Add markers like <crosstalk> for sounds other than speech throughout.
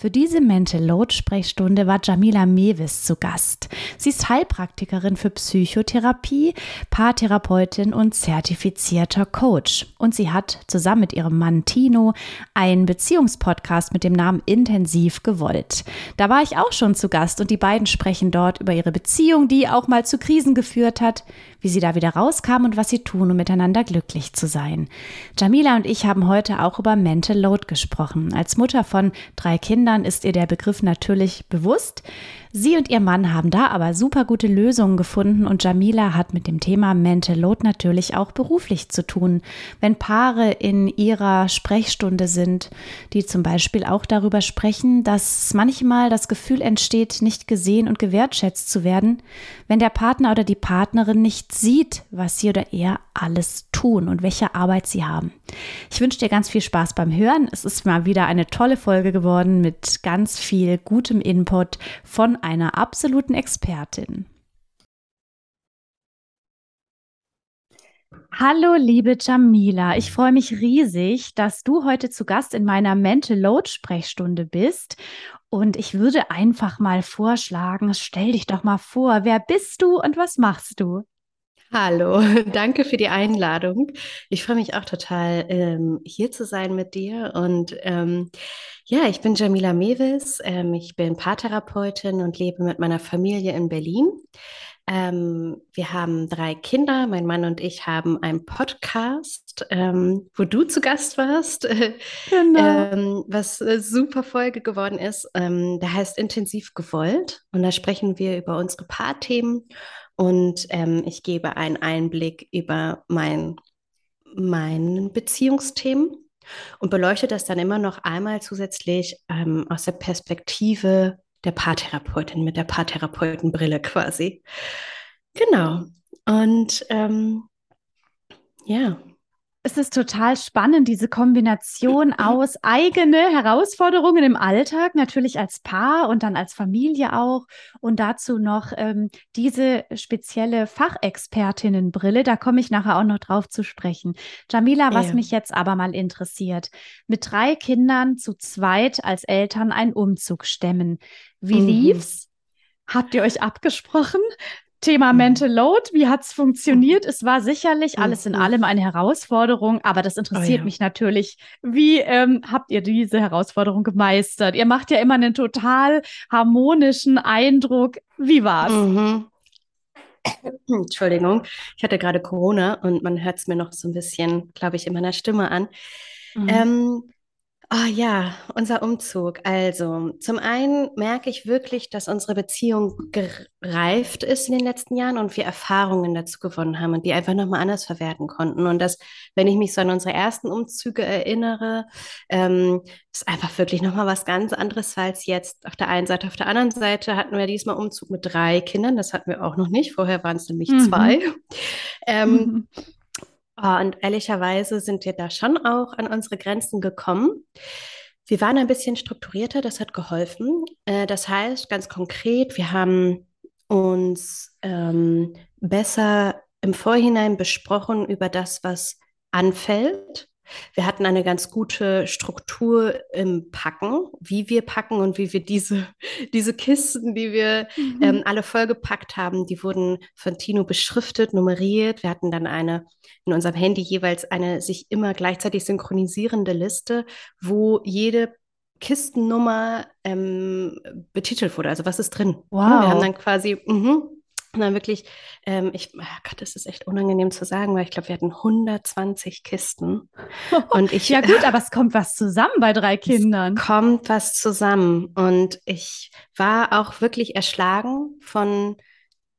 Für diese Mental Load Sprechstunde war Jamila Mewis zu Gast. Sie ist Heilpraktikerin für Psychotherapie, Paartherapeutin und zertifizierter Coach. Und sie hat zusammen mit ihrem Mann Tino einen Beziehungspodcast mit dem Namen Intensiv gewollt. Da war ich auch schon zu Gast und die beiden sprechen dort über ihre Beziehung, die auch mal zu Krisen geführt hat, wie sie da wieder rauskam und was sie tun, um miteinander glücklich zu sein. Jamila und ich haben heute auch über Mental Load gesprochen. Als Mutter von drei Kindern ist ihr der Begriff natürlich bewusst. Sie und ihr Mann haben da aber super gute Lösungen gefunden und Jamila hat mit dem Thema Mental Load natürlich auch beruflich zu tun. Wenn Paare in ihrer Sprechstunde sind, die zum Beispiel auch darüber sprechen, dass manchmal das Gefühl entsteht, nicht gesehen und gewertschätzt zu werden, wenn der Partner oder die Partnerin nicht sieht, was sie oder er alles tun und welche Arbeit sie haben. Ich wünsche dir ganz viel Spaß beim Hören. Es ist mal wieder eine tolle Folge geworden mit ganz viel gutem Input von einer absoluten Expertin. Hallo, liebe Jamila. Ich freue mich riesig, dass du heute zu Gast in meiner Mental Load Sprechstunde bist. Und ich würde einfach mal vorschlagen, stell dich doch mal vor, wer bist du und was machst du? Hallo, <laughs> danke für die Einladung. Ich freue mich auch total, ähm, hier zu sein mit dir. Und ähm, ja, ich bin Jamila Mewis. Ähm, ich bin Paartherapeutin und lebe mit meiner Familie in Berlin. Ähm, wir haben drei Kinder. Mein Mann und ich haben einen Podcast, ähm, wo du zu Gast warst, <laughs> genau. ähm, was eine super Folge geworden ist. Der heißt Intensiv gewollt. Und da sprechen wir über unsere Paarthemen und ähm, ich gebe einen Einblick über mein, mein Beziehungsthemen und beleuchte das dann immer noch einmal zusätzlich ähm, aus der Perspektive der Paartherapeutin, mit der Paartherapeutenbrille quasi. Genau. Und ähm, ja, es ist total spannend, diese Kombination aus eigene Herausforderungen im Alltag, natürlich als Paar und dann als Familie auch. Und dazu noch ähm, diese spezielle Fachexpertinnenbrille. Da komme ich nachher auch noch drauf zu sprechen. Jamila, was ja. mich jetzt aber mal interessiert, mit drei Kindern zu zweit als Eltern einen Umzug stemmen. Wie mhm. lief's? Habt ihr euch abgesprochen? Thema mhm. Mental Load, wie hat es funktioniert? Es war sicherlich alles in mhm. allem eine Herausforderung, aber das interessiert oh ja. mich natürlich. Wie ähm, habt ihr diese Herausforderung gemeistert? Ihr macht ja immer einen total harmonischen Eindruck. Wie war's? Mhm. <clears throat> Entschuldigung, ich hatte gerade Corona und man hört es mir noch so ein bisschen, glaube ich, in meiner Stimme an. Mhm. Ähm, Ah ja, unser Umzug. Also, zum einen merke ich wirklich, dass unsere Beziehung gereift ist in den letzten Jahren und wir Erfahrungen dazu gewonnen haben und die einfach nochmal anders verwerten konnten. Und dass, wenn ich mich so an unsere ersten Umzüge erinnere, ähm, ist einfach wirklich nochmal was ganz anderes als jetzt auf der einen Seite. Auf der anderen Seite hatten wir diesmal Umzug mit drei Kindern. Das hatten wir auch noch nicht. Vorher waren es nämlich mhm. zwei. <laughs> Ähm, mhm. Oh, und ehrlicherweise sind wir da schon auch an unsere Grenzen gekommen. Wir waren ein bisschen strukturierter, das hat geholfen. Äh, das heißt, ganz konkret, wir haben uns ähm, besser im Vorhinein besprochen über das, was anfällt wir hatten eine ganz gute Struktur im Packen, wie wir packen und wie wir diese, <laughs> diese Kisten, die wir mhm. ähm, alle vollgepackt haben, die wurden von Tino beschriftet, nummeriert. Wir hatten dann eine in unserem Handy jeweils eine sich immer gleichzeitig synchronisierende Liste, wo jede Kistennummer ähm, betitelt wurde. Also was ist drin? Wow. Wir haben dann quasi, mh, Und dann wirklich, ähm, ich, oh Gott, das ist echt unangenehm zu sagen, weil ich glaube, wir hatten 120 Kisten. <laughs> Und ich, ja <laughs> gut, aber es kommt was zusammen bei drei Kindern. Es kommt was zusammen. Und ich war auch wirklich erschlagen von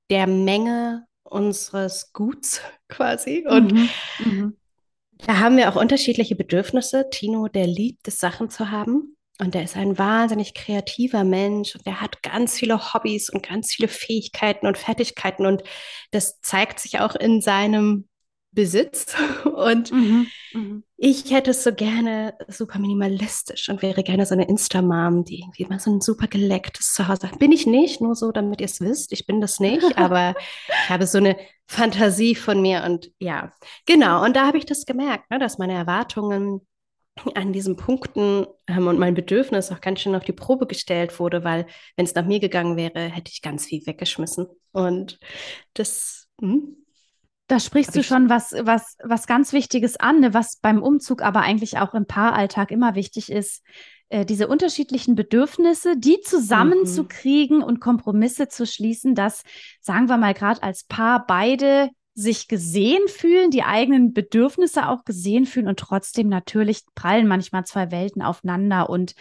der Menge unseres Guts <laughs> quasi. Und mhm, mhm. da haben wir auch unterschiedliche Bedürfnisse. Tino, der liebt es, Sachen zu haben. Und der ist ein wahnsinnig kreativer Mensch und der hat ganz viele Hobbys und ganz viele Fähigkeiten und Fertigkeiten und das zeigt sich auch in seinem Besitz. <laughs> Und mhm, mhm. ich hätte es so gerne super minimalistisch und wäre gerne so eine Insta-Mom, die irgendwie mal so ein super gelecktes Zuhause hat. Bin ich nicht, nur so, damit ihr es wisst. Ich bin das nicht, <laughs> aber ich habe so eine Fantasie von mir und ja, genau. Und da habe ich das gemerkt, ne, dass meine Erwartungen an diesen Punkten ähm, und mein Bedürfnis auch ganz schön auf die Probe gestellt wurde, weil wenn es nach mir gegangen wäre, hätte ich ganz viel weggeschmissen. Und das. Hm? Da sprichst du schon was, was, was ganz Wichtiges an, ne, was beim Umzug aber eigentlich auch im Paaralltag immer wichtig ist, äh, diese unterschiedlichen Bedürfnisse, die zusammenzukriegen mhm. und Kompromisse zu schließen, dass, sagen wir mal, gerade als Paar beide sich gesehen fühlen, die eigenen Bedürfnisse auch gesehen fühlen und trotzdem natürlich prallen manchmal zwei Welten aufeinander und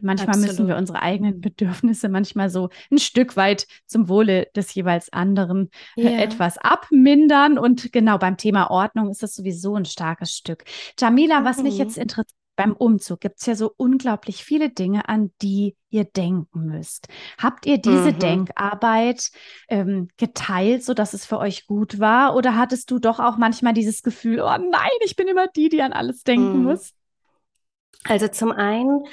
manchmal Absolut. müssen wir unsere eigenen Bedürfnisse manchmal so ein Stück weit zum Wohle des jeweils anderen yeah. etwas abmindern und genau beim Thema Ordnung ist das sowieso ein starkes Stück. Jamila, was mich jetzt mhm. interessiert, beim Umzug gibt es ja so unglaublich viele Dinge, an die ihr denken müsst. Habt ihr diese mhm. Denkarbeit ähm, geteilt, sodass es für euch gut war? Oder hattest du doch auch manchmal dieses Gefühl, oh nein, ich bin immer die, die an alles denken mhm. muss? Also zum einen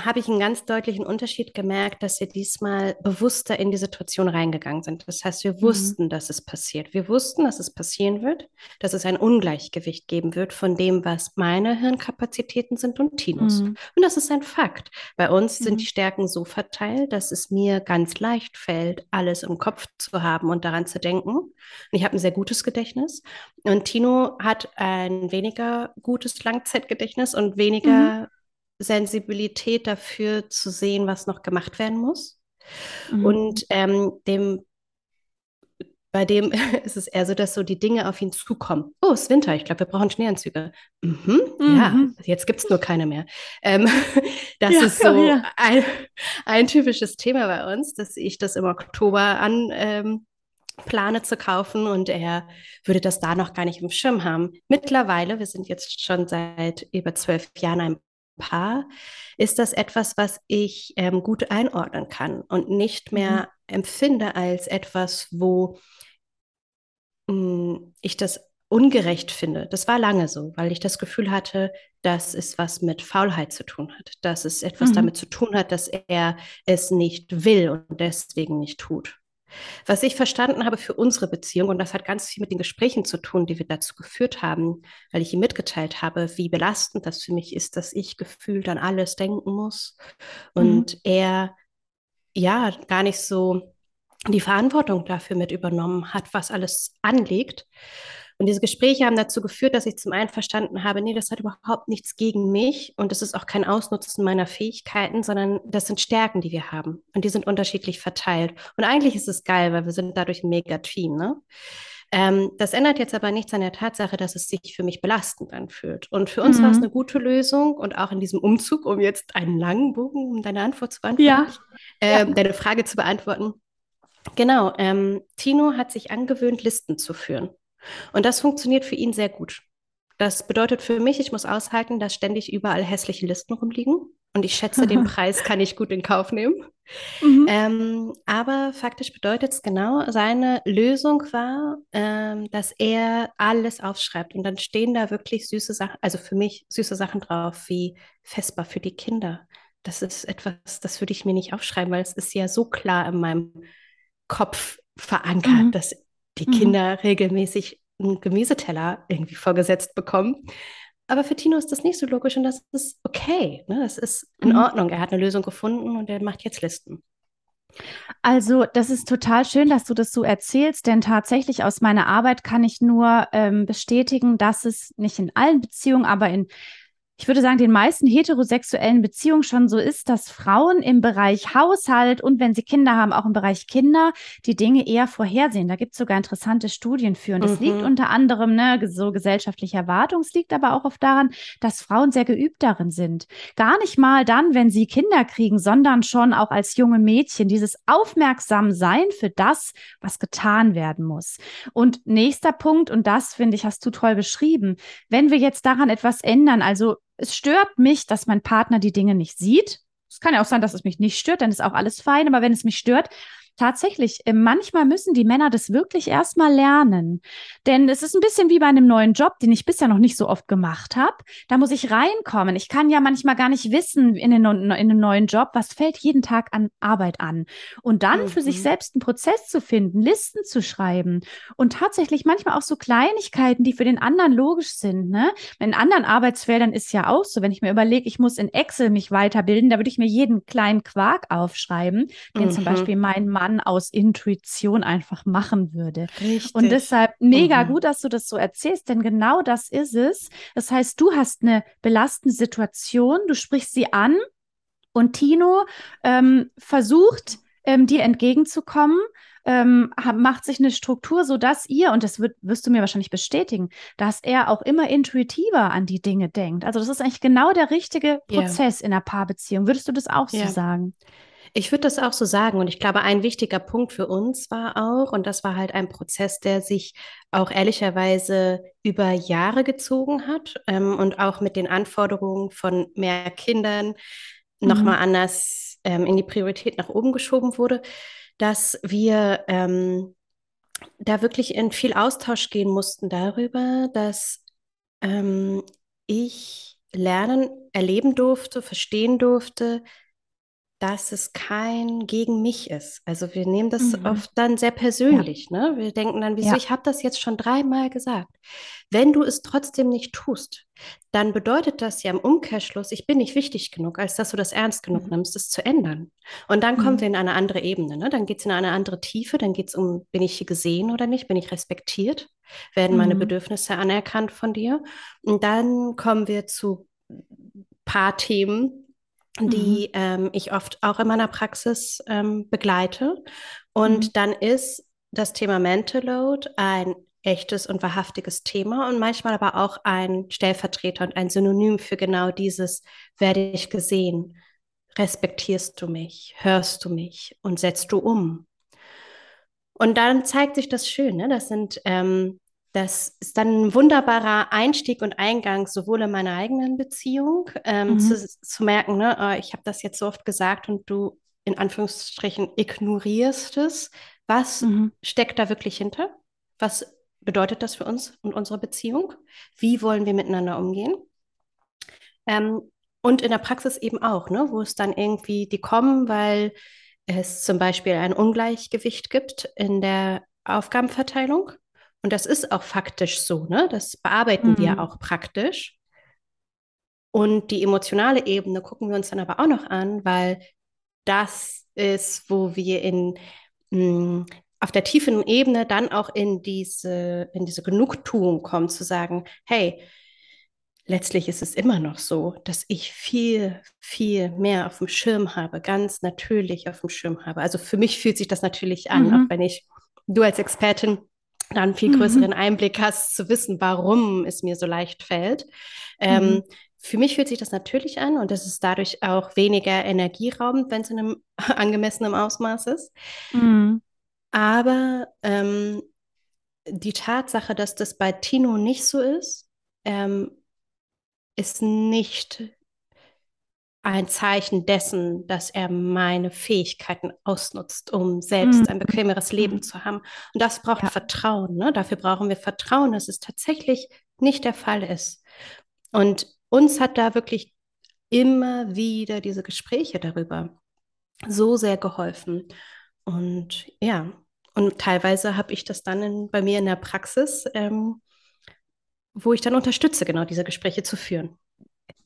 habe ich einen ganz deutlichen Unterschied gemerkt, dass wir diesmal bewusster in die Situation reingegangen sind. Das heißt, wir mhm. wussten, dass es passiert. Wir wussten, dass es passieren wird, dass es ein Ungleichgewicht geben wird von dem, was meine Hirnkapazitäten sind und Tinos. Mhm. Und das ist ein Fakt. Bei uns mhm. sind die Stärken so verteilt, dass es mir ganz leicht fällt, alles im Kopf zu haben und daran zu denken. Und ich habe ein sehr gutes Gedächtnis. Und Tino hat ein weniger gutes Langzeitgedächtnis und weniger mhm. Sensibilität dafür zu sehen, was noch gemacht werden muss. Mhm. Und ähm, dem, bei dem <laughs> ist es eher so, dass so die Dinge auf ihn zukommen. Oh, es ist Winter, ich glaube, wir brauchen Schneeanzüge. Mhm, mhm. Ja, jetzt gibt es nur keine mehr. Ähm, <laughs> das ja, ist so ja. ein, ein, typisches Thema bei uns, dass ich das im Oktober an. Ähm, plane zu kaufen und er würde das da noch gar nicht im Schirm haben. Mittlerweile, wir sind jetzt schon seit über zwölf Jahren ein Paar, ist das etwas, was ich ähm, gut einordnen kann und nicht mehr mhm. empfinde als etwas, wo mh, hm, ich das ungerecht finde. Das war lange so, weil ich das Gefühl hatte, dass es was mit Faulheit zu tun hat, dass es etwas mhm. damit zu tun hat, dass er es nicht will und deswegen nicht tut. Was ich verstanden habe für unsere Beziehung, und das hat ganz viel mit den Gesprächen zu tun, die wir dazu geführt haben, weil ich ihm mitgeteilt habe, wie belastend das für mich ist, dass ich gefühlt an alles denken muss und mhm. er ja gar nicht so die Verantwortung dafür mit übernommen hat, was alles anliegt. Und diese Gespräche haben dazu geführt, dass ich zum einen verstanden habe, nee, das hat überhaupt nichts gegen mich und es ist auch kein Ausnutzen meiner Fähigkeiten, sondern das sind Stärken, die wir haben und die sind unterschiedlich verteilt. Und eigentlich ist es geil, weil wir sind dadurch ein Mega-Team, ne? Ähm, das ändert jetzt aber nichts an der Tatsache, dass es sich für mich belastend anfühlt. Und für uns mhm. war es eine gute Lösung und auch in diesem Umzug, um jetzt einen langen Bogen, um deine Antwort zu beantworten, ja. Äh, ja. deine Frage zu beantworten. Genau, ähm, Tino hat sich angewöhnt, Listen zu führen. Und das funktioniert für ihn sehr gut. Das bedeutet für mich, ich muss aushalten, dass ständig überall hässliche Listen rumliegen. Und ich schätze, den <laughs> Preis kann ich gut in Kauf nehmen. Mhm. Ähm, aber faktisch bedeutet es genau, seine Lösung war, ähm, dass er alles aufschreibt. Und dann stehen da wirklich süße Sachen, also für mich süße Sachen drauf, wie festbar für die Kinder. Das ist etwas, das würde ich mir nicht aufschreiben, weil es ist ja so klar in meinem Kopf verankert, mhm. dass die mhm. Kinder regelmäßig einen Gemüseteller irgendwie vorgesetzt bekommen. Aber für Tino ist das nicht so logisch und das ist okay. Ne? Das ist in mhm. Ordnung. Er hat eine Lösung gefunden und er macht jetzt Listen. Also, das ist total schön, dass du das so erzählst, denn tatsächlich aus meiner Arbeit kann ich nur ähm, bestätigen, dass es nicht in allen Beziehungen, aber in ich würde sagen, den meisten heterosexuellen Beziehungen schon so ist, dass Frauen im Bereich Haushalt und wenn sie Kinder haben, auch im Bereich Kinder, die Dinge eher vorhersehen. Da gibt es sogar interessante Studien für. Und das mhm. liegt unter anderem, ne, so gesellschaftliche Erwartung. Es liegt aber auch oft daran, dass Frauen sehr geübt darin sind. Gar nicht mal dann, wenn sie Kinder kriegen, sondern schon auch als junge Mädchen. Dieses Aufmerksamsein für das, was getan werden muss. Und nächster Punkt, und das finde ich, hast du toll beschrieben. Wenn wir jetzt daran etwas ändern, also es stört mich, dass mein Partner die Dinge nicht sieht. Es kann ja auch sein, dass es mich nicht stört, dann ist auch alles fein. Aber wenn es mich stört, tatsächlich, äh, manchmal müssen die Männer das wirklich erstmal lernen. Denn es ist ein bisschen wie bei einem neuen Job, den ich bisher noch nicht so oft gemacht habe. Da muss ich reinkommen. Ich kann ja manchmal gar nicht wissen in, den, in einem neuen Job, was fällt jeden Tag an Arbeit an. Und dann mhm. für sich mhm. selbst einen Prozess zu finden, Listen zu schreiben und tatsächlich manchmal auch so Kleinigkeiten, die für den anderen logisch sind. Ne? In anderen Arbeitsfeldern ist ja auch so, wenn ich mir überlege, ich muss in Excel mich weiterbilden, da würde ich mir jeden kleinen Quark aufschreiben, den mhm. zum Beispiel mein Mann Mann aus Intuition einfach machen würde. Richtig. Und deshalb mega mhm. gut, dass du das so erzählst, denn genau das ist es. Das heißt, du hast eine belastende Situation, du sprichst sie an und Tino ähm, versucht, ähm, dir entgegenzukommen. Ähm, macht sich eine Struktur, so dass ihr, und das wird, wirst du mir wahrscheinlich bestätigen, dass er auch immer intuitiver an die Dinge denkt. Also das ist eigentlich genau der richtige Prozess yeah. in einer Paarbeziehung. Würdest du das auch yeah. so sagen? Ich würde das auch so sagen. Und ich glaube, ein wichtiger Punkt für uns war auch, und das war halt ein Prozess, der sich auch ehrlicherweise über Jahre gezogen hat ähm, und auch mit den Anforderungen von mehr Kindern mhm. nochmal anders ähm, in die Priorität nach oben geschoben wurde, dass wir ähm, da wirklich in viel Austausch gehen mussten darüber, dass ähm, ich lernen, erleben durfte, verstehen durfte, dass es kein gegen mich ist. Also wir nehmen das mhm. oft dann sehr persönlich. Ja. Ne? Wir denken dann, wieso, ja. ich habe das jetzt schon dreimal gesagt. Wenn du es trotzdem nicht tust, dann bedeutet das ja im Umkehrschluss, ich bin nicht wichtig genug, als dass du das ernst genug mhm. nimmst, es zu ändern. Und dann mhm. kommen wir in eine andere Ebene. Ne? Dann geht es in eine andere Tiefe, dann geht es um, bin ich hier gesehen oder nicht, bin ich respektiert, werden meine mhm. Bedürfnisse anerkannt von dir. Und dann kommen wir zu paar Themen, die mhm. ähm, ich oft auch in meiner Praxis ähm, begleite. Und mhm. dann ist das Thema Mental Load ein echtes und wahrhaftiges Thema und manchmal aber auch ein Stellvertreter und ein Synonym für genau dieses, werde ich gesehen, respektierst du mich, hörst du mich und setzt du um. Und dann zeigt sich das schön, ne? das sind ähm, das ist dann ein wunderbarer Einstieg und Eingang sowohl in meiner eigenen Beziehung ähm, mhm. zu, zu, merken, ne, oh, ich habe das jetzt so oft gesagt und du in Anführungsstrichen ignorierst es. Was mhm. steckt da wirklich hinter? Was bedeutet das für uns und unsere Beziehung? Wie wollen wir miteinander umgehen? Ähm, und in der Praxis eben auch, ne, wo es dann irgendwie die kommen, weil es zum Beispiel ein Ungleichgewicht gibt in der Aufgabenverteilung und das ist auch faktisch so, ne? Das bearbeiten mhm. wir auch praktisch. Und die emotionale Ebene gucken wir uns dann aber auch noch an, weil das ist, wo wir in mh, hm, auf der tiefen Ebene dann auch in diese, in diese Genugtuung kommen, zu sagen, hey, letztlich ist es immer noch so, dass ich viel, viel mehr auf dem Schirm habe, ganz natürlich auf dem Schirm habe. Also für mich fühlt sich das natürlich an, mhm. auch wenn ich, du als Expertin dann viel mhm. größeren mhm. Einblick hast, zu wissen, warum es mir so leicht fällt. Ähm, mhm. Für mich fühlt sich das natürlich an und das ist dadurch auch weniger energieraubend, wenn es in einem <laughs> angemessenen Ausmaß ist. Mhm. Aber ähm, die Tatsache, dass das bei Tino nicht so ist, ähm, ist nicht ein Zeichen dessen, dass er meine Fähigkeiten ausnutzt, um selbst mhm. ein bequemeres Leben mhm. zu haben. Und das braucht ja. Vertrauen. Ne? Dafür brauchen wir Vertrauen, dass es tatsächlich nicht der Fall ist. Und uns hat da wirklich immer wieder diese Gespräche darüber so sehr geholfen. Und ja, und teilweise habe ich das dann in, bei mir in der Praxis, ähm, wo ich dann unterstütze, genau diese Gespräche zu führen.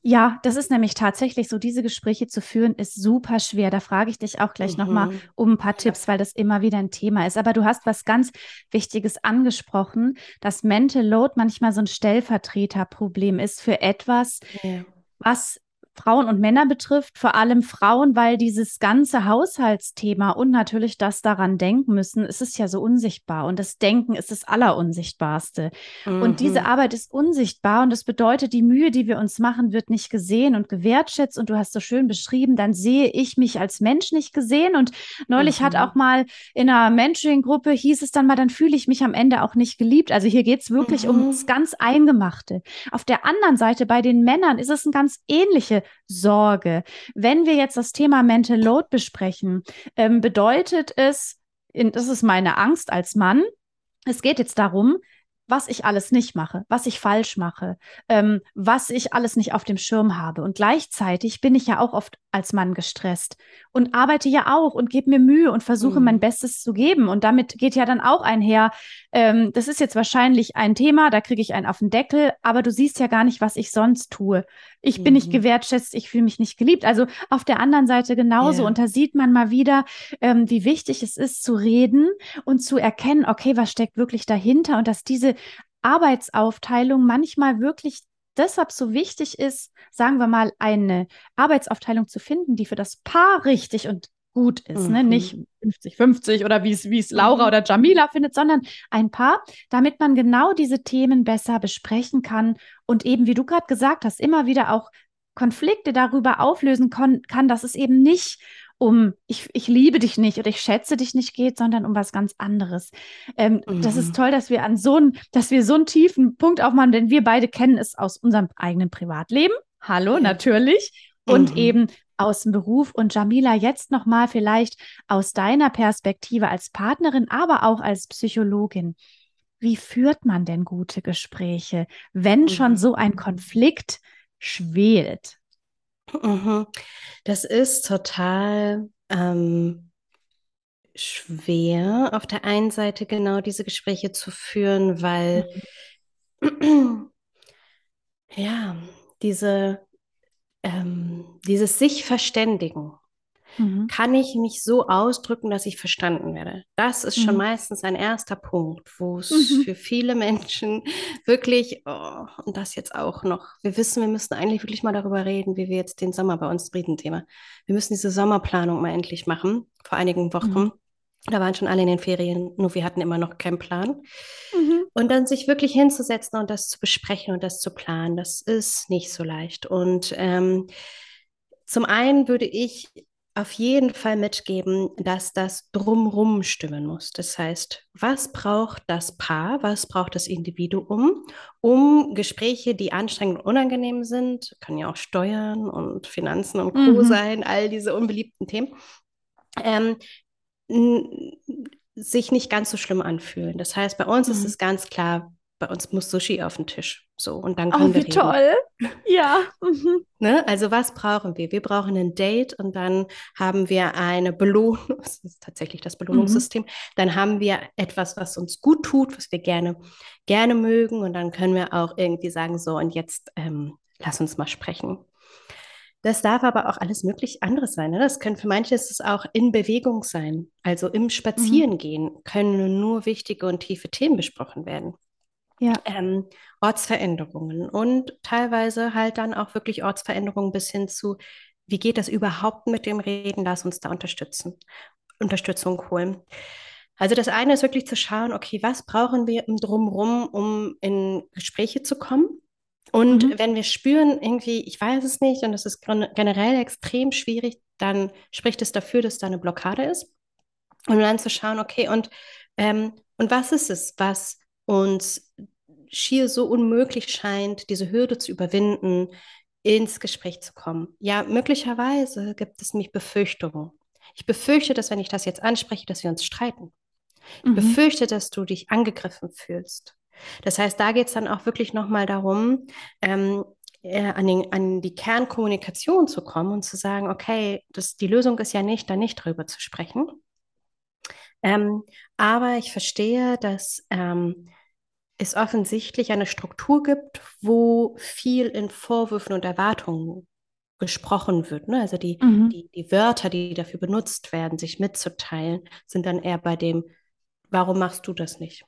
Ja, das ist nämlich tatsächlich so, diese Gespräche zu führen, ist super schwer. Da frage ich dich auch gleich mhm. nochmal um ein paar Tipps, weil das immer wieder ein Thema ist. Aber du hast was ganz Wichtiges angesprochen, dass Mental Load manchmal so ein Stellvertreterproblem ist für etwas, ja. was Frauen und Männer betrifft, vor allem Frauen, weil dieses ganze Haushaltsthema und natürlich das daran denken müssen, es ist ja so unsichtbar und das Denken ist das Allerunsichtbarste. Mhm. Und diese mhm. Arbeit ist unsichtbar und das bedeutet, die Mühe, die wir uns machen, wird nicht gesehen und gewertschätzt und du hast so schön beschrieben, dann sehe ich mich als Mensch nicht gesehen und neulich mhm. hat auch mal in einer Mentoring-Gruppe hieß es dann mal, dann fühle ich mich am Ende auch nicht geliebt. Also hier geht es wirklich mhm. ums ganz Eingemachte. Auf der anderen Seite bei den Männern ist es ein ganz ähnliche Sorge. Wenn wir jetzt das Thema Mental Load besprechen, ähm, bedeutet es, das ist meine Angst als Mann, es geht jetzt darum, was ich alles nicht mache, was ich falsch mache, ähm, was ich alles nicht auf dem Schirm habe. Und gleichzeitig bin ich ja auch oft als Mann gestresst und arbeite ja auch und gebe mir Mühe und versuche mhm. mein Bestes zu geben. Und damit geht ja dann auch einher, ähm, das ist jetzt wahrscheinlich ein Thema, da kriege ich einen auf den Deckel, aber du siehst ja gar nicht, was ich sonst tue. Ich mhm. bin nicht mhm. gewertschätzt, ich fühle mich nicht geliebt. Also auf der anderen Seite genauso. Yeah. Und da sieht man mal wieder, ähm, wie wichtig es ist, zu reden und zu erkennen, okay, was steckt wirklich dahinter und dass diese Arbeitsaufteilung manchmal wirklich deshalb so wichtig ist, sagen wir mal, eine Arbeitsaufteilung zu finden, die für das Paar richtig und gut ist. Mhm. Ne? Nicht 50-50 oder wie es Laura mhm. oder Jamila findet, sondern ein Paar, damit man genau diese Themen besser besprechen kann und eben, wie du gerade gesagt hast, immer wieder auch Konflikte darüber auflösen kann, dass es eben nicht um ich, ich liebe dich nicht oder ich schätze dich nicht geht, sondern um was ganz anderes. Ähm, mhm. Das ist mhm. toll, dass wir an so einen, dass wir so einen tiefen Punkt aufmachen, denn wir beide kennen es aus unserem eigenen Privatleben. Hallo, ja. natürlich. Und mhm. eben aus dem Beruf. Und Jamila, jetzt nochmal vielleicht aus deiner Perspektive als Partnerin, aber auch als Psychologin. Wie führt man denn gute Gespräche, wenn mhm. schon so ein Konflikt schwelt? Mhm. Das ist total ähm, schwer, auf der einen Seite genau diese Gespräche zu führen, weil mhm. <clears throat> ja, diese, ähm, dieses sich verständigen Mhm. Kann ich mich so ausdrücken, dass ich verstanden werde? Das ist schon mhm. meistens ein erster Punkt, wo es mhm. für viele Menschen <laughs> wirklich, oh, und das jetzt auch noch, wir wissen, wir müssen eigentlich wirklich mal darüber reden, wie wir jetzt den Sommer bei uns reden, Thema. Wir müssen diese Sommerplanung mal endlich machen, vor einigen Wochen. Mhm. Da waren schon alle in den Ferien, nur wir hatten immer noch keinen Plan. Mhm. Und dann sich wirklich hinzusetzen und das zu besprechen und das zu planen, das ist nicht so leicht. Und ähm, zum einen würde ich auf jeden Fall mitgeben, dass das drumrum stimmen muss. Das heißt, was braucht das Paar, was braucht das Individuum, um Gespräche, die anstrengend und unangenehm sind, kann ja auch Steuern und Finanzen und Co. Mhm. sein, all diese unbeliebten Themen, ähm, sich nicht ganz so schlimm anfühlen. Das heißt, bei uns mhm. ist es ganz klar, bei uns muss Sushi auf den Tisch. So, und dann können oh, wir wie reden. toll. Ja. <laughs> Mhm. Ne? Also was brauchen wir? Wir brauchen ein Date und dann haben wir eine Belohnung, <laughs> das ist tatsächlich das Belohnungssystem, mhm. dann haben wir etwas, was uns gut tut, was wir gerne, gerne mögen und dann können wir auch irgendwie sagen, so und jetzt ähm, lass uns mal sprechen. Das darf aber auch alles möglich anderes sein. Ne? Das können für manche ist es auch in Bewegung sein. Also im Spazierengehen mhm. können nur wichtige und tiefe Themen besprochen werden ja. ähm, Ortsveränderungen und teilweise halt dann auch wirklich Ortsveränderungen bis hin zu, wie geht das überhaupt mit dem Reden, lass uns da unterstützen, Unterstützung holen. Also das eine ist wirklich zu schauen, okay, was brauchen wir im Drumherum, um in Gespräche zu kommen? Und mhm. wenn wir spüren, irgendwie, ich weiß es nicht und es ist generell extrem schwierig, dann spricht es dafür, dass da eine Blockade ist. Und dann zu schauen, okay, und, ähm, und was ist es, was uns schier so unmöglich scheint, diese Hürde zu überwinden, ins Gespräch zu kommen. Ja, möglicherweise gibt es mich Befürchtungen. Ich befürchte, dass wenn ich das jetzt anspreche, dass wir uns streiten. Ich mhm. befürchte, dass du dich angegriffen fühlst. Das heißt, da geht es dann auch wirklich nochmal darum, ähm, äh, an, den, an, die Kernkommunikation zu kommen und zu sagen, okay, das, die Lösung ist ja nicht, da nicht drüber zu sprechen. Ähm, aber ich verstehe, dass ähm, es offensichtlich eine Struktur gibt, wo viel in Vorwürfen und Erwartungen gesprochen wird. Ne? Also die, mhm. die, die Wörter, die dafür benutzt werden, sich mitzuteilen, sind dann eher bei dem, warum machst du das nicht?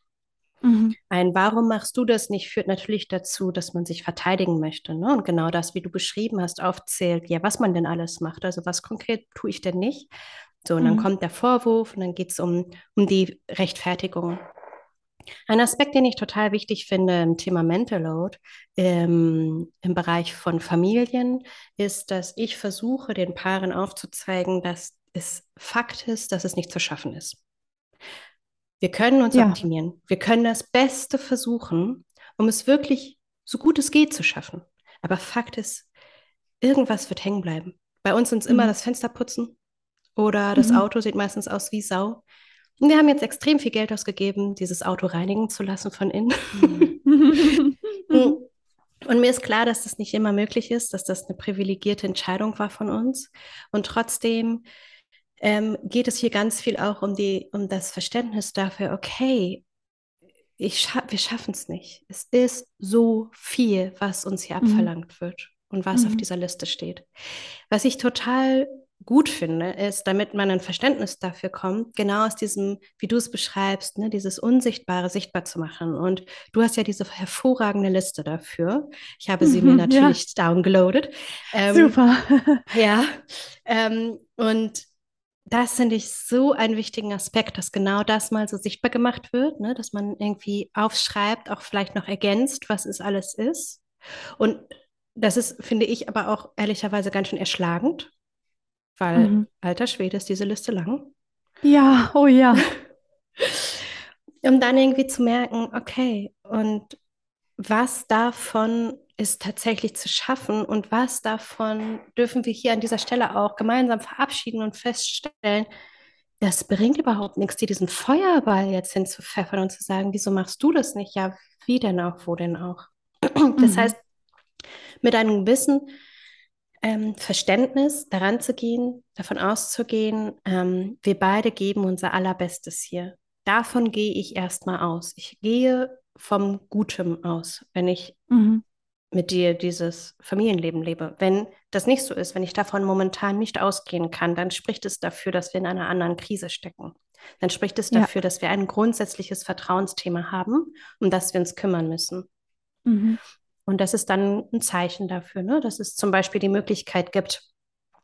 Mhm. Ein Warum machst du das nicht führt natürlich dazu, dass man sich verteidigen möchte. Ne? Und genau das, wie du beschrieben hast, aufzählt, ja, was man denn alles macht. Also was konkret tue ich denn nicht? So, und mhm. dann kommt der Vorwurf und dann geht es um, um die Rechtfertigung. Ein Aspekt, den ich total wichtig finde im Thema Mental Load ähm, im Bereich von Familien, ist, dass ich versuche, den Paaren aufzuzeigen, dass es Fakt ist, dass es nicht zu schaffen ist. Wir können uns ja. optimieren. Wir können das Beste versuchen, um es wirklich so gut es geht zu schaffen. Aber Fakt ist, irgendwas wird hängen bleiben. Bei uns sind es mhm. immer das Fenster putzen oder das mhm. Auto sieht meistens aus wie Sau. Und wir haben jetzt extrem viel Geld ausgegeben, dieses Auto reinigen zu lassen von innen. Mhm. <laughs> Und mir ist klar, dass das nicht immer möglich ist, dass das eine privilegierte Entscheidung war von uns. Und trotzdem ähm, geht es hier ganz viel auch um, die, um das Verständnis dafür, okay, ich scha wir schaffen es nicht. Es ist so viel, was uns hier mhm. abverlangt wird und was mhm. auf dieser Liste steht. Was ich total gut finde, ist, damit man ein Verständnis dafür kommt, genau aus diesem, wie du es beschreibst, ne, dieses Unsichtbare sichtbar zu machen. Und du hast ja diese hervorragende Liste dafür. Ich habe sie mir natürlich ja. downgeloadet. Ähm, Super. <laughs> ja. Ähm, und das finde ich so einen wichtigen Aspekt, dass genau das mal so sichtbar gemacht wird, ne? dass man irgendwie aufschreibt, auch vielleicht noch ergänzt, was es alles ist. Und das ist, finde ich, aber auch ehrlicherweise ganz schön erschlagend, weil, mhm. alter Schwede, ist diese Liste lang. Ja, oh ja. <laughs> um dann irgendwie zu merken, okay, und was davon ist tatsächlich zu schaffen und was davon dürfen wir hier an dieser Stelle auch gemeinsam verabschieden und feststellen, das bringt überhaupt nichts, dir diesen Feuerball jetzt hinzupfeffern und zu sagen, wieso machst du das nicht? Ja, wie denn auch, wo denn auch? <clears throat> Das mhm. heißt, mit einem gewissen ähm, Verständnis daran zu gehen, davon auszugehen, ähm, wir beide geben unser Allerbestes hier. Davon gehe ich erstmal aus. Ich gehe vom Gutem aus, wenn ich mhm. mit dir dieses Familienleben lebe. Wenn das nicht so ist, wenn ich davon momentan nicht ausgehen kann, dann spricht es dafür, dass wir in einer anderen Krise stecken. Dann spricht es dafür, ja. dass wir ein grundsätzliches Vertrauensthema haben, um das wir uns kümmern müssen. Mhm. Und das ist dann ein Zeichen dafür, ne? dass es zum Beispiel die Möglichkeit gibt,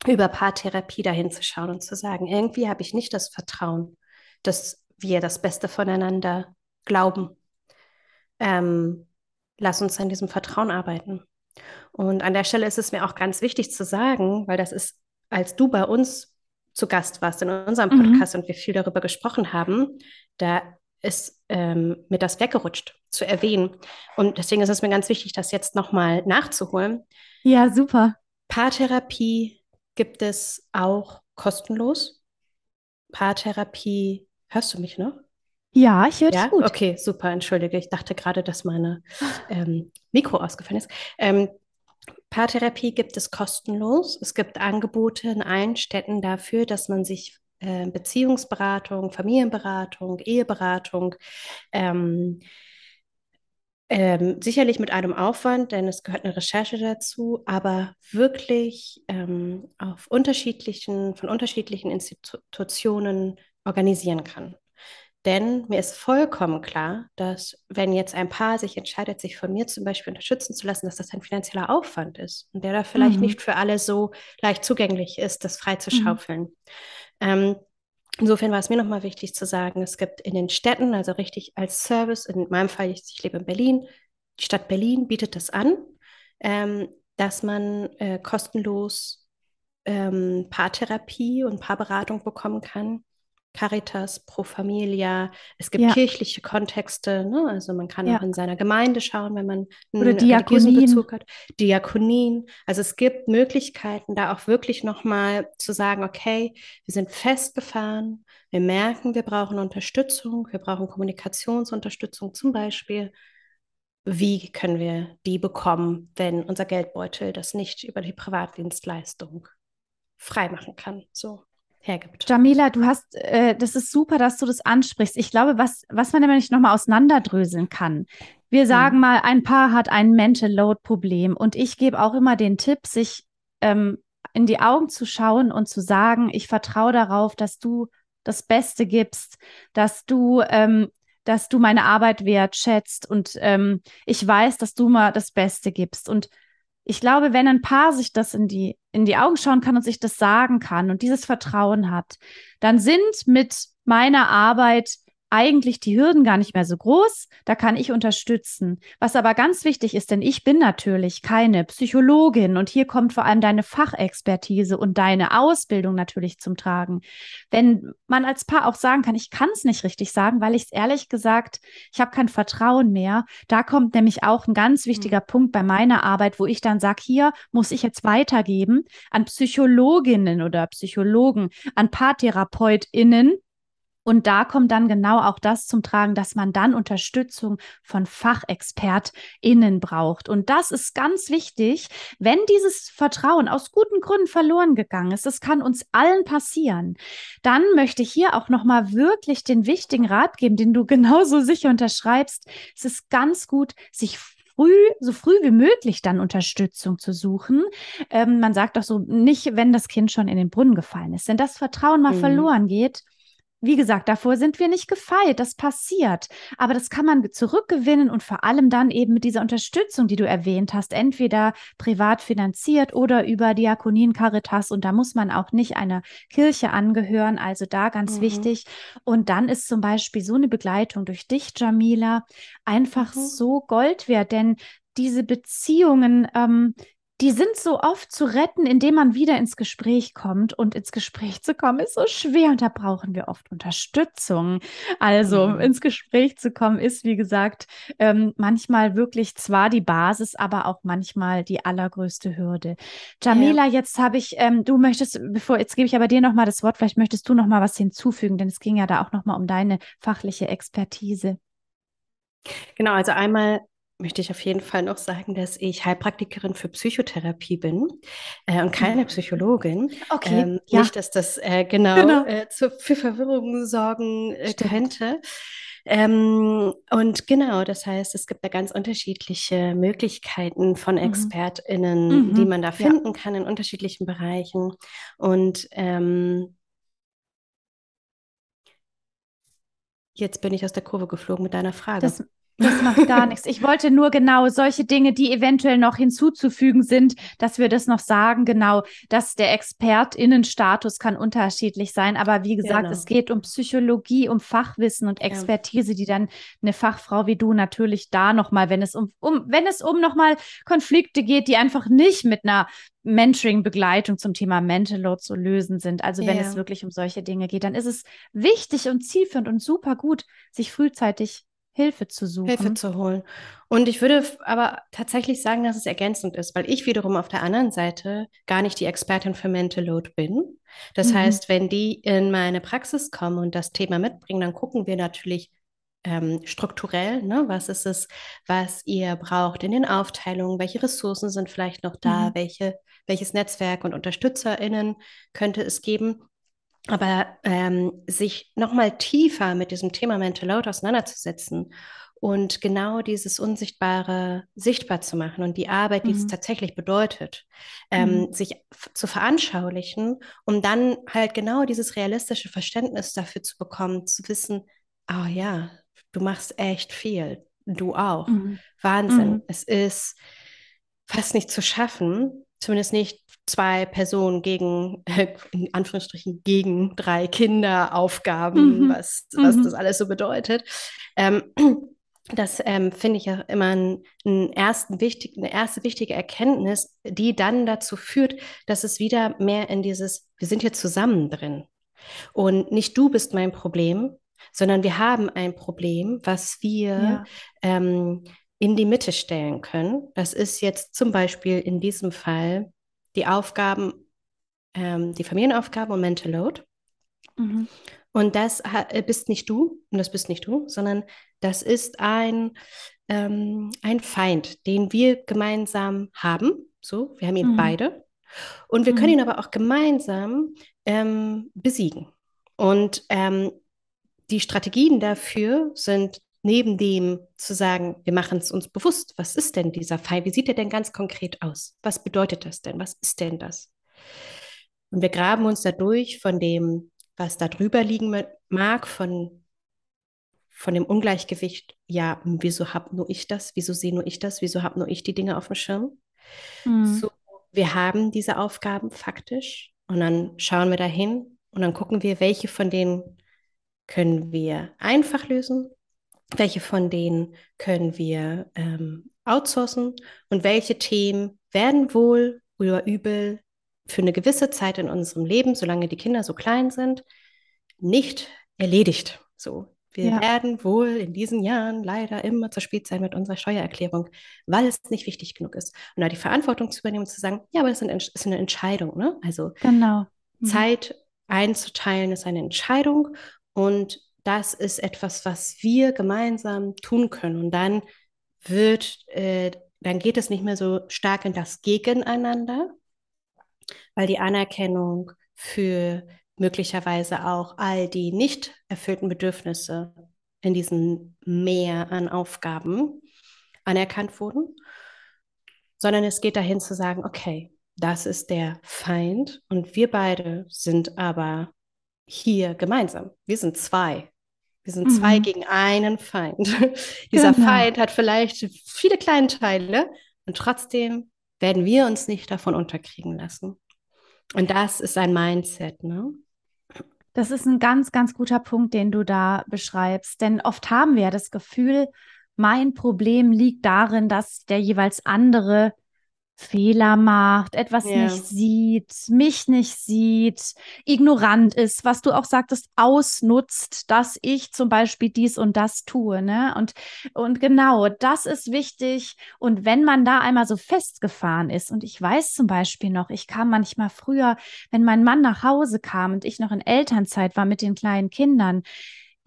über Paartherapie dahin zu schauen und zu sagen, irgendwie habe ich nicht das Vertrauen, dass wir das Beste voneinander glauben ähm, lass uns an diesem Vertrauen arbeiten. Und an der Stelle ist es mir auch ganz wichtig zu sagen, weil das ist, als du bei uns zu Gast warst in unserem mhm. Podcast mhm. und wir viel darüber gesprochen haben, da ist ähm, mir das weggerutscht zu erwähnen. Und deswegen ist es mir ganz wichtig, das jetzt nochmal nachzuholen. Ja, super. Paartherapie gibt es auch kostenlos. Paartherapie, hörst du mich noch? Ja, ich höre dich ja? gut. Okay, super, entschuldige. Ich dachte gerade, dass meine ähm, Mikro ausgefallen ist. Ähm, Paartherapie gibt es kostenlos. Es gibt Angebote in allen Städten dafür, dass man sich äh, Beziehungsberatung, Familienberatung, Eheberatung, ähm, ähm, sicherlich mit einem Aufwand, denn es gehört eine Recherche dazu, aber wirklich ähm, auf unterschiedlichen, von unterschiedlichen Institutionen organisieren kann. Denn mir ist vollkommen klar, dass wenn jetzt ein Paar sich entscheidet, sich von mir zum Beispiel unterstützen zu lassen, dass das ein finanzieller Aufwand ist und der da vielleicht mhm. nicht für alle so leicht zugänglich ist, das frei zu schaufeln. Mhm. Ähm, insofern war es mir nochmal wichtig zu sagen, es gibt in den Städten, also richtig als Service, in meinem Fall, ich, ich lebe in Berlin, die Stadt Berlin bietet das an, ähm, dass man äh, kostenlos ähm, Paartherapie und Paarberatung bekommen kann Caritas, Pro Familia. Es gibt ja. kirchliche Kontexte, ne? also man kann ja. auch in seiner Gemeinde schauen, wenn man einen Oder religiösen Bezug hat. Diakonien. Also es gibt Möglichkeiten, da auch wirklich nochmal zu sagen, okay, wir sind festgefahren, wir merken, wir brauchen Unterstützung, wir brauchen Kommunikationsunterstützung zum Beispiel. Wie können wir die bekommen, wenn unser Geldbeutel das nicht über die Privatdienstleistung freimachen kann? So hergibt. Jamila, du hast, äh, das ist super, dass du das ansprichst. Ich glaube, was, was man nämlich nochmal auseinanderdröseln kann. Wir sagen mhm. mal, ein Paar hat ein Mental Load Problem und ich gebe auch immer den Tipp, sich ähm, in die Augen zu schauen und zu sagen, ich vertraue darauf, dass du das Beste gibst, dass du ähm, dass du meine Arbeit wertschätzt und ähm, ich weiß, dass du mal das Beste gibst. Und ich glaube, wenn ein Paar sich das in die, in die Augen schauen kann und sich das sagen kann und dieses Vertrauen hat, dann sind mit meiner Arbeit eigentlich die Hürden gar nicht mehr so groß, da kann ich unterstützen. Was aber ganz wichtig ist, denn ich bin natürlich keine Psychologin und hier kommt vor allem deine Fachexpertise und deine Ausbildung natürlich zum Tragen. Wenn man als Paar auch sagen kann, ich kann es nicht richtig sagen, weil ich es ehrlich gesagt, ich habe kein Vertrauen mehr, da kommt nämlich auch ein ganz wichtiger mhm. Punkt bei meiner Arbeit, wo ich dann sage, hier muss ich jetzt weitergeben an Psychologinnen oder Psychologen, an Paartherapeutinnen, und da kommt dann genau auch das zum Tragen, dass man dann Unterstützung von FachexpertInnen braucht. Und das ist ganz wichtig, wenn dieses Vertrauen aus guten Gründen verloren gegangen ist. Das kann uns allen passieren. Dann möchte ich hier auch nochmal wirklich den wichtigen Rat geben, den du <laughs> genauso sicher unterschreibst. Es ist ganz gut, sich früh, so früh wie möglich dann Unterstützung zu suchen. Ähm, man sagt doch so, nicht, wenn das Kind schon in den Brunnen gefallen ist. Wenn das Vertrauen mal mhm. verloren geht, wie gesagt, davor sind wir nicht gefeit, das passiert. Aber das kann man zurückgewinnen und vor allem dann eben mit dieser Unterstützung, die du erwähnt hast, entweder privat finanziert oder über Diakonien Caritas. Und da muss man auch nicht einer Kirche angehören. Also da ganz mhm. wichtig. Und dann ist zum Beispiel so eine Begleitung durch dich, Jamila, einfach mhm. so Gold wert. Denn diese Beziehungen, ähm, die sind so oft zu retten, indem man wieder ins Gespräch kommt. Und ins Gespräch zu kommen ist so schwer und da brauchen wir oft Unterstützung. Also mhm. ins Gespräch zu kommen ist, wie gesagt, ähm, manchmal wirklich zwar die Basis, aber auch manchmal die allergrößte Hürde. Jamila, ja. jetzt habe ich, ähm, du möchtest, bevor, jetzt gebe ich aber dir nochmal das Wort, vielleicht möchtest du nochmal was hinzufügen, denn es ging ja da auch nochmal um deine fachliche Expertise. Genau, also einmal möchte ich auf jeden Fall noch sagen, dass ich Heilpraktikerin für Psychotherapie bin äh, und keine. Psychologin. Okay. Ähm, ja. Nicht, dass das äh, genau, genau. Äh, zu, für Verwirrung sorgen äh, könnte. Ähm, und genau, das heißt, es gibt da ganz unterschiedliche Möglichkeiten von mhm. ExpertInnen, mhm. die man da finden ja. kann in unterschiedlichen Bereichen. Und ähm, jetzt bin ich aus der Kurve geflogen mit deiner Frage. Das, das macht gar nichts. Ich wollte nur genau solche Dinge, die eventuell noch hinzuzufügen sind, dass wir das noch sagen, genau, dass der ExpertInnenstatus kann unterschiedlich sein. Aber wie gesagt, genau. es geht um Psychologie, um Fachwissen und Expertise, ja. die dann eine Fachfrau wie du natürlich da nochmal, wenn es um, um, wenn es um nochmal Konflikte geht, die einfach nicht mit einer Mentoring-Begleitung zum Thema Mental Load zu lösen sind. Also wenn ja. es wirklich um solche Dinge geht, dann ist es wichtig und zielführend und super gut, sich frühzeitig Hilfe zu suchen. Hilfe zu holen. Und ich würde aber tatsächlich sagen, dass es ergänzend ist, weil ich wiederum auf der anderen Seite gar nicht die Expertin für Mental Load bin. Das mhm. heißt, wenn die in meine Praxis kommen und das Thema mitbringen, dann gucken wir natürlich ähm, strukturell, ne? was ist es, was ihr braucht in den Aufteilungen, welche Ressourcen sind vielleicht noch da, mhm. welche, welches Netzwerk und UnterstützerInnen könnte es geben. Aber ähm, sich nochmal tiefer mit diesem Thema Mental Load auseinanderzusetzen und genau dieses Unsichtbare sichtbar zu machen und die Arbeit, die mhm. es tatsächlich bedeutet, ähm, mhm. sich zu veranschaulichen, um dann halt genau dieses realistische Verständnis dafür zu bekommen, zu wissen, oh ja, du machst echt viel, du auch. Mhm. Wahnsinn. Mhm. Es ist fast nicht zu schaffen, zumindest nicht zwei Personen gegen, in Anführungsstrichen, gegen drei Kinder Aufgaben, mhm. was, was mhm. das alles so bedeutet. Ähm, das ähm, finde ich ja immer ein, ein ersten wichtig, eine erste wichtige Erkenntnis, die dann dazu führt, dass es wieder mehr in dieses, wir sind hier zusammen drin. Und nicht du bist mein Problem, sondern wir haben ein Problem, was wir ja. ähm, in die Mitte stellen können. Das ist jetzt zum Beispiel in diesem Fall die Aufgaben, ähm, die Familienaufgaben und Mental Load. Mhm. Und das äh, bist nicht du, und das bist nicht du, sondern das ist ein, ähm, ein Feind, den wir gemeinsam haben. So, wir haben ihn mhm. beide. Und wir mhm. können ihn aber auch gemeinsam ähm, besiegen. Und ähm, die Strategien dafür sind neben dem zu sagen, wir machen es uns bewusst, was ist denn dieser Fall? Wie sieht er denn ganz konkret aus? Was bedeutet das denn? Was ist denn das? Und wir graben uns dadurch von dem, was da drüber liegen mag, von von dem Ungleichgewicht, ja, wieso habe nur ich das, wieso sehe nur ich das, wieso habe nur ich die Dinge auf dem Schirm. Mhm. So, wir haben diese Aufgaben faktisch und dann schauen wir dahin und dann gucken wir, welche von denen können wir einfach lösen, welche von denen können wir ähm, outsourcen und welche Themen werden wohl oder übel für eine gewisse Zeit in unserem Leben, solange die Kinder so klein sind, nicht erledigt. So, wir ja. werden wohl in diesen Jahren leider immer zur Spiel sein mit unserer Steuererklärung, weil es nicht wichtig genug ist. Und da die Verantwortung zu übernehmen und zu sagen, ja, aber das ist eine Entscheidung, ne? Also genau. Mhm. Zeit einzuteilen ist eine Entscheidung und das ist etwas, was wir gemeinsam tun können. Und dann wird, äh, dann geht es nicht mehr so stark in das Gegeneinander, weil die Anerkennung für möglicherweise auch all die nicht erfüllten Bedürfnisse in diesem Meer an Aufgaben anerkannt wurden, sondern es geht dahin zu sagen, okay, das ist der Feind und wir beide sind aber hier gemeinsam. Wir sind zwei. Wir sind mhm. zwei gegen einen Feind. <laughs> Dieser genau. Feind hat vielleicht viele kleine Teile und trotzdem werden wir uns nicht davon unterkriegen lassen. Und das ist ein Mindset, ne? Das ist ein ganz, ganz guter Punkt, den du da beschreibst. Denn oft haben wir ja das Gefühl, mein Problem liegt darin, dass der jeweils andere Fehler macht, etwas yeah. nicht sieht, mich nicht sieht, ignorant ist, was du auch sagtest, ausnutzt, dass ich zum Beispiel dies und das tue. Ne? Und, und genau, das ist wichtig. Und wenn man da einmal so festgefahren ist, und ich weiß zum Beispiel noch, ich kam manchmal früher, wenn mein Mann nach Hause kam und ich noch in Elternzeit war mit den kleinen Kindern,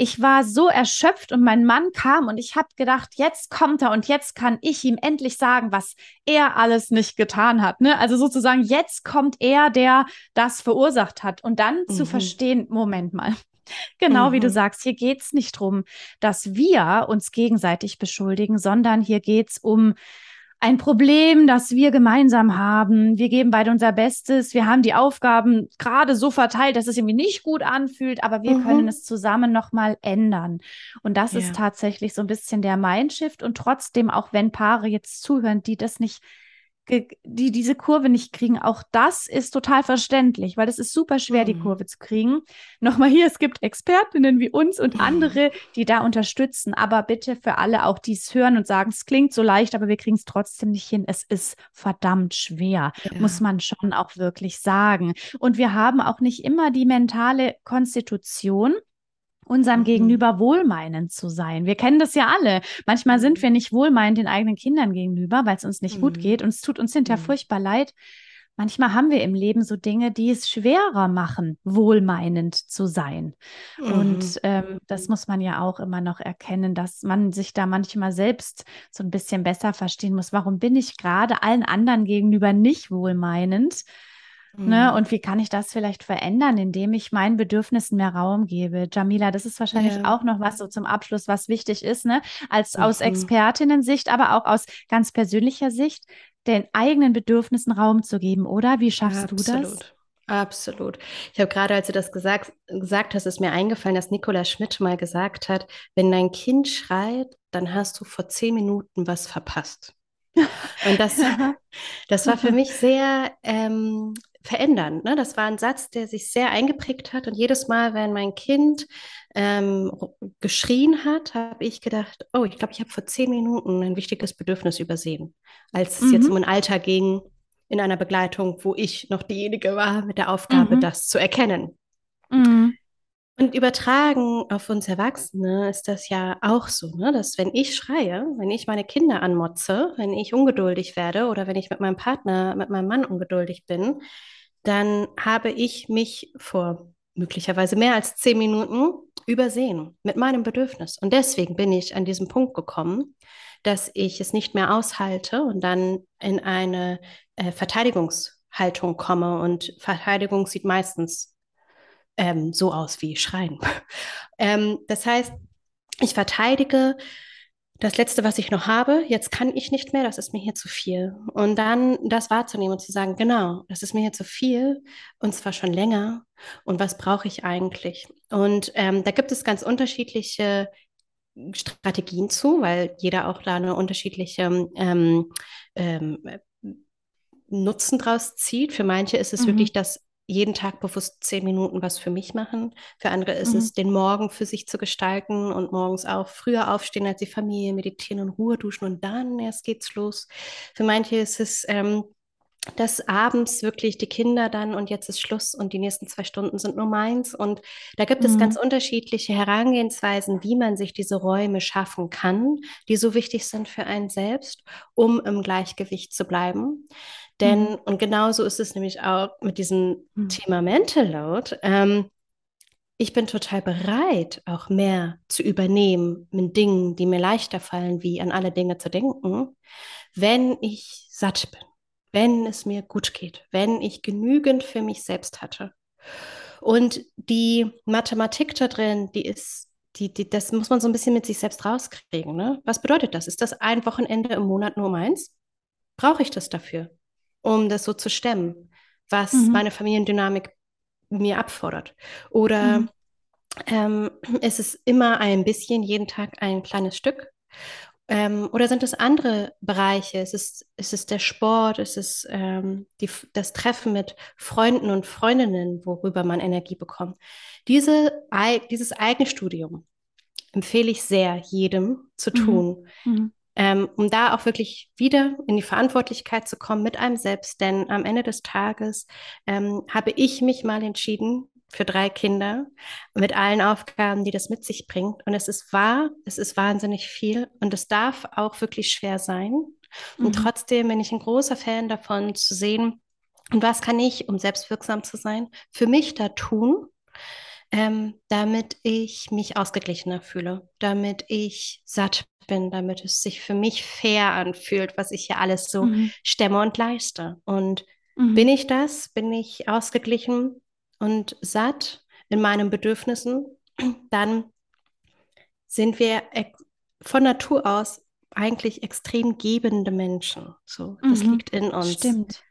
ich war so erschöpft und mein Mann kam und ich habe gedacht, jetzt kommt er und jetzt kann ich ihm endlich sagen, was er alles nicht getan hat. Ne? Also sozusagen, jetzt kommt er, der das verursacht hat. Und dann mhm. zu verstehen, Moment mal. <laughs> Genau mhm. wie du mhm. sagst, hier geht es nicht darum, dass wir uns gegenseitig beschuldigen, sondern hier geht es um ein Problem, das wir gemeinsam haben. Wir geben beide unser Bestes. Wir haben die Aufgaben gerade so verteilt, dass es irgendwie nicht gut anfühlt, aber wir mhm. können es zusammen nochmal ändern. Und das ja. ist tatsächlich so ein bisschen der Mindshift. Und trotzdem, auch wenn Paare jetzt zuhören, die das nicht die diese Kurve nicht kriegen, auch das ist total verständlich, weil es ist super schwer, mhm. die Kurve zu kriegen. Nochmal hier, es gibt Expertinnen wie uns und mhm. andere, die da unterstützen. Aber bitte für alle auch, die es hören und sagen, es klingt so leicht, aber wir kriegen es trotzdem nicht hin. Es ist verdammt schwer, ja. muss man schon auch wirklich sagen. Und wir haben auch nicht immer die mentale Konstitution, unserem mhm. Gegenüber wohlmeinend zu sein. Wir kennen das ja alle. Manchmal sind mhm. wir nicht wohlmeinend den eigenen Kindern gegenüber, weil es uns nicht mhm. gut geht und es tut uns hinterher mhm. furchtbar leid. Manchmal haben wir im Leben so Dinge, die es schwerer machen, wohlmeinend zu sein. Mhm. Und ähm, das muss man ja auch immer noch erkennen, dass man sich da manchmal selbst so ein bisschen besser verstehen muss. Warum bin ich gerade allen anderen gegenüber nicht wohlmeinend? Ne? Mhm. Und wie kann ich das vielleicht verändern, indem ich meinen Bedürfnissen mehr Raum gebe? Jamila, das ist wahrscheinlich ja. auch noch was so zum Abschluss, was wichtig ist, ne? Als mhm. aus Expertinnen-Sicht, aber auch aus ganz persönlicher Sicht, den eigenen Bedürfnissen Raum zu geben, oder? Wie schaffst Absolut. du das? Absolut. Ich habe gerade, als du das gesagt, gesagt hast, ist mir eingefallen, dass Nicola Schmidt mal gesagt hat, wenn dein Kind schreit, dann hast du vor zehn Minuten was verpasst. Und das, <laughs> das war für mich sehr ähm, verändern. Ne? Das war ein Satz, der sich sehr eingeprägt hat. Und jedes Mal, wenn mein Kind ähm, geschrien hat, habe ich gedacht, oh, ich glaube, ich habe vor zehn Minuten ein wichtiges Bedürfnis übersehen, als es mhm. jetzt um ein Alter ging in einer Begleitung, wo ich noch diejenige war mit der Aufgabe, mhm. das zu erkennen. Mhm. Und übertragen auf uns Erwachsene ist das ja auch so, ne? dass wenn ich schreie, wenn ich meine Kinder anmotze, wenn ich ungeduldig werde oder wenn ich mit meinem Partner, mit meinem Mann ungeduldig bin, dann habe ich mich vor möglicherweise mehr als zehn Minuten übersehen mit meinem Bedürfnis. Und deswegen bin ich an diesem Punkt gekommen, dass ich es nicht mehr aushalte und dann in eine äh, Verteidigungshaltung komme. Und Verteidigung sieht meistens ähm, so aus wie Schreien. ähm, das heißt, ich verteidige das Letzte, was ich noch habe, jetzt kann ich nicht mehr, das ist mir hier zu viel. Und dann das wahrzunehmen und zu sagen, genau, das ist mir hier zu viel und zwar schon länger. Und was brauche ich eigentlich? Und ähm, da gibt es ganz unterschiedliche Strategien zu, weil jeder auch da eine unterschiedliche ähm, ähm, Nutzen draus zieht. Für manche ist es mhm. wirklich das jeden Tag bewusst zehn Minuten was für mich machen. Für andere ist mhm. es, den Morgen für sich zu gestalten und morgens auch früher aufstehen als die Familie, meditieren und Ruhe duschen und dann erst geht's los. Für manche ist es, ähm, dass abends wirklich die Kinder dann und jetzt ist Schluss und die nächsten zwei Stunden sind nur meins. Und da gibt mhm. es ganz unterschiedliche Herangehensweisen, wie man sich diese Räume schaffen kann, die so wichtig sind für einen selbst, um im Gleichgewicht zu bleiben. Denn, mhm. und genauso ist es nämlich auch mit diesem mhm. Thema Mental Load. Ähm, ich bin total bereit, auch mehr zu übernehmen mit Dingen, die mir leichter fallen, wie an alle Dinge zu denken, wenn ich satt bin, wenn es mir gut geht, wenn ich genügend für mich selbst hatte. Und die Mathematik da drin, die ist, die, die, das muss man so ein bisschen mit sich selbst rauskriegen. Ne? Was bedeutet das? Ist das ein Wochenende im Monat nur meins? Brauche ich das dafür? Um das so zu stemmen, was mhm. meine Familiendynamik mir abfordert? Oder mhm. ähm, ist es immer ein bisschen, jeden Tag ein kleines Stück? Ähm, oder sind es andere Bereiche? Ist es, ist es der Sport? Ist es ähm, die, das Treffen mit Freunden und Freundinnen, worüber man Energie bekommt? Diese, dieses Eigenstudium empfehle ich sehr jedem zu mhm. tun. Mhm ähm, um da auch wirklich wieder in die Verantwortlichkeit zu kommen mit einem selbst. Denn am Ende des Tages ähm, habe ich mich mal entschieden für drei Kinder mit allen Aufgaben, die das mit sich bringt. Und es ist wahr, es ist wahnsinnig viel und es darf auch wirklich schwer sein. Mhm. Und trotzdem bin ich ein großer Fan davon zu sehen, und was kann ich, um selbstwirksam zu sein, für mich da tun, ähm, damit ich mich ausgeglichener fühle, damit ich satt bin, damit es sich für mich fair anfühlt, was ich hier alles so mhm. stemme und leiste. Und mhm. bin ich das? Bin ich ausgeglichen und satt in meinen Bedürfnissen? Dann sind wir von Natur aus eigentlich extrem gebende Menschen. So, das mhm. liegt in uns. Stimmt.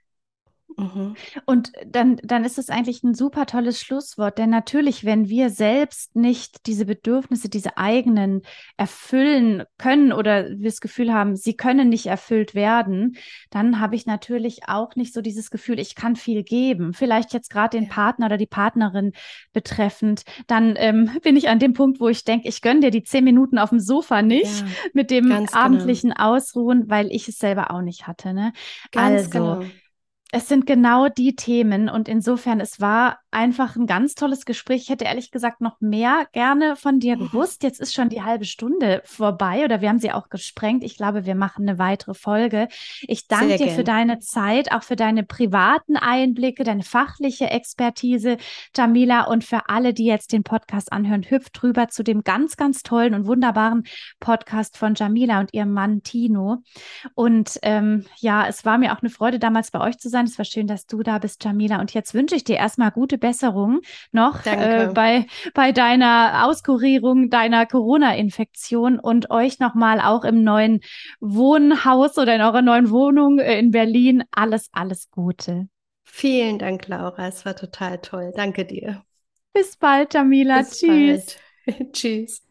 Mhm. Und dann, dann ist es eigentlich ein super tolles Schlusswort, denn natürlich, wenn wir selbst nicht diese Bedürfnisse, diese eigenen erfüllen können oder wir das Gefühl haben, sie können nicht erfüllt werden, dann habe ich natürlich auch nicht so dieses Gefühl, ich kann viel geben. Vielleicht jetzt gerade den Partner oder die Partnerin betreffend, dann ähm, bin ich an dem Punkt, wo ich denke, ich gönne dir die zehn Minuten auf dem Sofa nicht ja, mit dem genau. abendlichen genau. Ausruhen, weil ich es selber auch nicht hatte. Ne? Ganz also, genau es sind genau die Themen und insofern, es war einfach ein ganz tolles Gespräch. Ich hätte ehrlich gesagt noch mehr gerne von dir gewusst. Jetzt ist schon die halbe Stunde vorbei oder wir haben sie auch gesprengt. Ich glaube, wir machen eine weitere Folge. Ich danke dir für deine Zeit, auch für deine privaten Einblicke, deine fachliche Expertise, Jamila. Und für alle, die jetzt den Podcast anhören, hüpft rüber zu dem ganz, ganz tollen und wunderbaren Podcast von Jamila und ihrem Mann Tino. Und ähm, ja, es war mir auch eine Freude, damals bei euch zu sein. Es war schön, dass du da bist, Jamila. Und jetzt wünsche ich dir erstmal gute Besserung noch äh, bei, bei deiner Auskurierung deiner Corona-Infektion und euch nochmal auch im neuen Wohnhaus oder in eurer neuen Wohnung äh, in Berlin alles, alles Gute. Vielen Dank, Laura. Es war total toll. Danke dir. Bis bald, Jamila. Bis Tschüss. Bald. Tschüss. <laughs>